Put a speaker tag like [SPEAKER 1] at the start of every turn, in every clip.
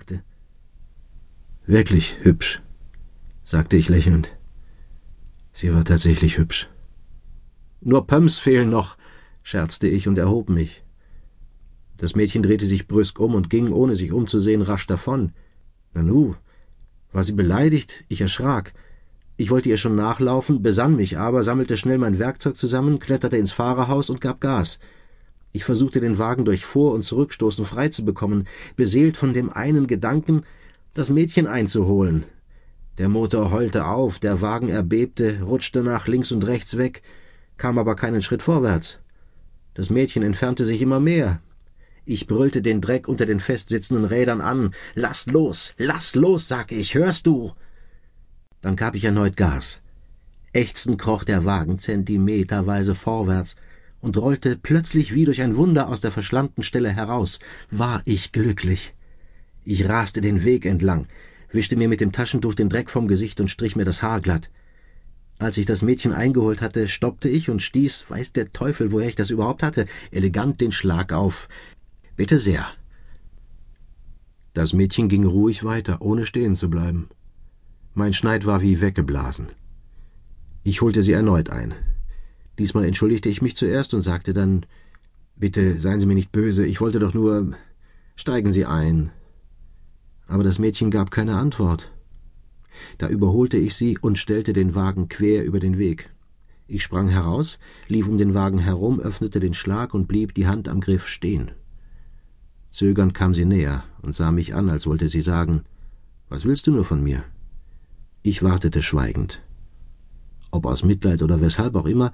[SPEAKER 1] hockte. Wirklich hübsch, sagte ich lächelnd. Sie war tatsächlich hübsch. Nur Pumps fehlen noch, scherzte ich und erhob mich. Das Mädchen drehte sich brüsk um und ging, ohne sich umzusehen, rasch davon. Nanu, war sie beleidigt? Ich erschrak. Ich wollte ihr schon nachlaufen, besann mich aber, sammelte schnell mein Werkzeug zusammen, kletterte ins Fahrerhaus und gab Gas. Ich versuchte den Wagen durch Vor- und Zurückstoßen frei zu bekommen, beseelt von dem einen Gedanken, das Mädchen einzuholen. Der Motor heulte auf, der Wagen erbebte, rutschte nach links und rechts weg, kam aber keinen Schritt vorwärts. Das Mädchen entfernte sich immer mehr. Ich brüllte den Dreck unter den festsitzenden Rädern an. Lass los, lass los, sag ich, hörst du? Dann gab ich erneut Gas. Ächzend kroch der Wagen zentimeterweise vorwärts und rollte plötzlich wie durch ein Wunder aus der verschlammten Stelle heraus. War ich glücklich. Ich raste den Weg entlang, wischte mir mit dem Taschentuch den Dreck vom Gesicht und strich mir das Haar glatt. Als ich das Mädchen eingeholt hatte, stoppte ich und stieß, weiß der Teufel, woher ich das überhaupt hatte, elegant den Schlag auf. Bitte sehr. Das Mädchen ging ruhig weiter, ohne stehen zu bleiben. Mein Schneid war wie weggeblasen. Ich holte sie erneut ein. Diesmal entschuldigte ich mich zuerst und sagte dann Bitte seien Sie mir nicht böse, ich wollte doch nur steigen Sie ein. Aber das Mädchen gab keine Antwort. Da überholte ich sie und stellte den Wagen quer über den Weg. Ich sprang heraus, lief um den Wagen herum, öffnete den Schlag und blieb die Hand am Griff stehen. Zögernd kam sie näher und sah mich an, als wollte sie sagen Was willst du nur von mir? Ich wartete schweigend. Ob aus Mitleid oder weshalb auch immer,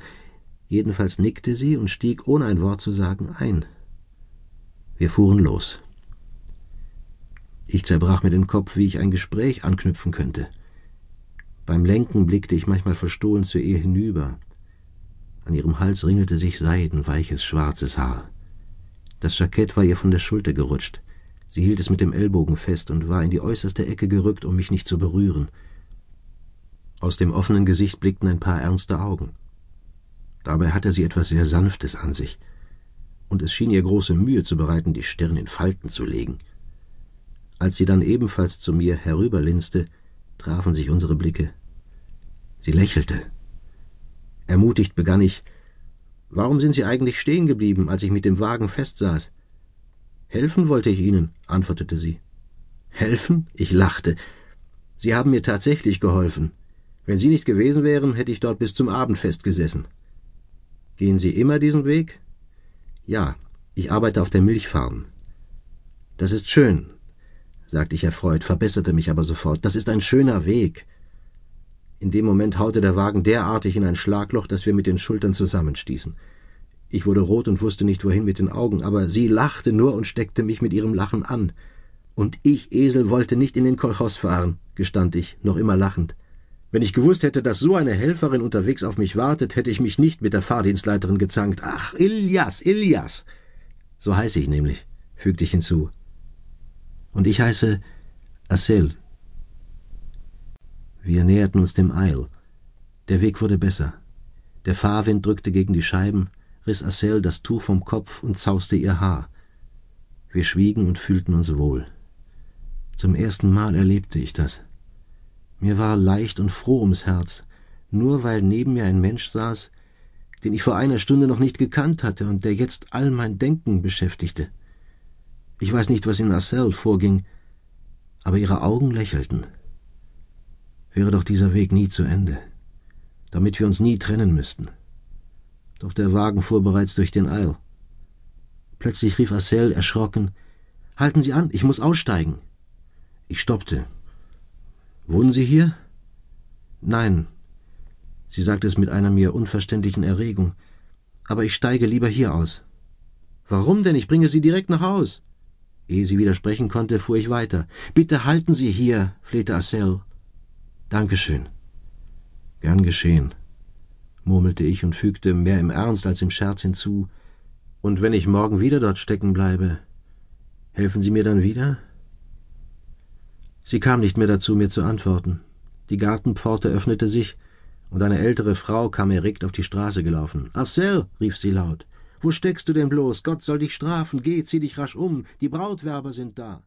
[SPEAKER 1] jedenfalls nickte sie und stieg, ohne ein Wort zu sagen, ein. Wir fuhren los. Ich zerbrach mir den Kopf, wie ich ein Gespräch anknüpfen könnte. Beim Lenken blickte ich manchmal verstohlen zu ihr hinüber. An ihrem Hals ringelte sich seidenweiches schwarzes Haar. Das Jackett war ihr von der Schulter gerutscht. Sie hielt es mit dem Ellbogen fest und war in die äußerste Ecke gerückt, um mich nicht zu berühren. Aus dem offenen Gesicht blickten ein paar ernste Augen. Dabei hatte sie etwas sehr Sanftes an sich, und es schien ihr große Mühe zu bereiten, die Stirn in Falten zu legen. Als sie dann ebenfalls zu mir herüberlinste, trafen sich unsere Blicke. Sie lächelte. Ermutigt begann ich Warum sind Sie eigentlich stehen geblieben, als ich mit dem Wagen festsaß? Helfen wollte ich Ihnen, antwortete sie. Helfen? Ich lachte. Sie haben mir tatsächlich geholfen. Wenn Sie nicht gewesen wären, hätte ich dort bis zum Abend festgesessen. Gehen Sie immer diesen Weg? Ja, ich arbeite auf der Milchfarm. Das ist schön, sagte ich erfreut, verbesserte mich aber sofort. Das ist ein schöner Weg. In dem Moment haute der Wagen derartig in ein Schlagloch, dass wir mit den Schultern zusammenstießen. Ich wurde rot und wusste nicht wohin mit den Augen, aber sie lachte nur und steckte mich mit ihrem Lachen an. Und ich, Esel, wollte nicht in den Kolchos fahren, gestand ich, noch immer lachend. Wenn ich gewusst hätte, dass so eine Helferin unterwegs auf mich wartet, hätte ich mich nicht mit der Fahrdienstleiterin gezankt. Ach, Ilias, Ilias. So heiße ich nämlich, fügte ich hinzu. Und ich heiße Assel. Wir näherten uns dem Eil. Der Weg wurde besser. Der Fahrwind drückte gegen die Scheiben, riss Assel das Tuch vom Kopf und zauste ihr Haar. Wir schwiegen und fühlten uns wohl. Zum ersten Mal erlebte ich das. Mir war leicht und froh ums Herz, nur weil neben mir ein Mensch saß, den ich vor einer Stunde noch nicht gekannt hatte und der jetzt all mein Denken beschäftigte. Ich weiß nicht, was in Assel vorging, aber ihre Augen lächelten wäre doch dieser Weg nie zu Ende, damit wir uns nie trennen müssten. Doch der Wagen fuhr bereits durch den Eil. Plötzlich rief Marcel erschrocken Halten Sie an, ich muss aussteigen. Ich stoppte. Wohnen Sie hier? Nein. Sie sagte es mit einer mir unverständlichen Erregung. Aber ich steige lieber hier aus. Warum denn? Ich bringe Sie direkt nach Haus. Ehe sie widersprechen konnte, fuhr ich weiter. Bitte halten Sie hier, flehte Marcel. Dankeschön. Gern geschehen, murmelte ich und fügte mehr im Ernst als im Scherz hinzu. Und wenn ich morgen wieder dort stecken bleibe, helfen Sie mir dann wieder? Sie kam nicht mehr dazu, mir zu antworten. Die Gartenpforte öffnete sich, und eine ältere Frau kam erregt auf die Straße gelaufen. Marcel, rief sie laut, wo steckst du denn bloß? Gott soll dich strafen, geh, zieh dich rasch um, die Brautwerber sind da.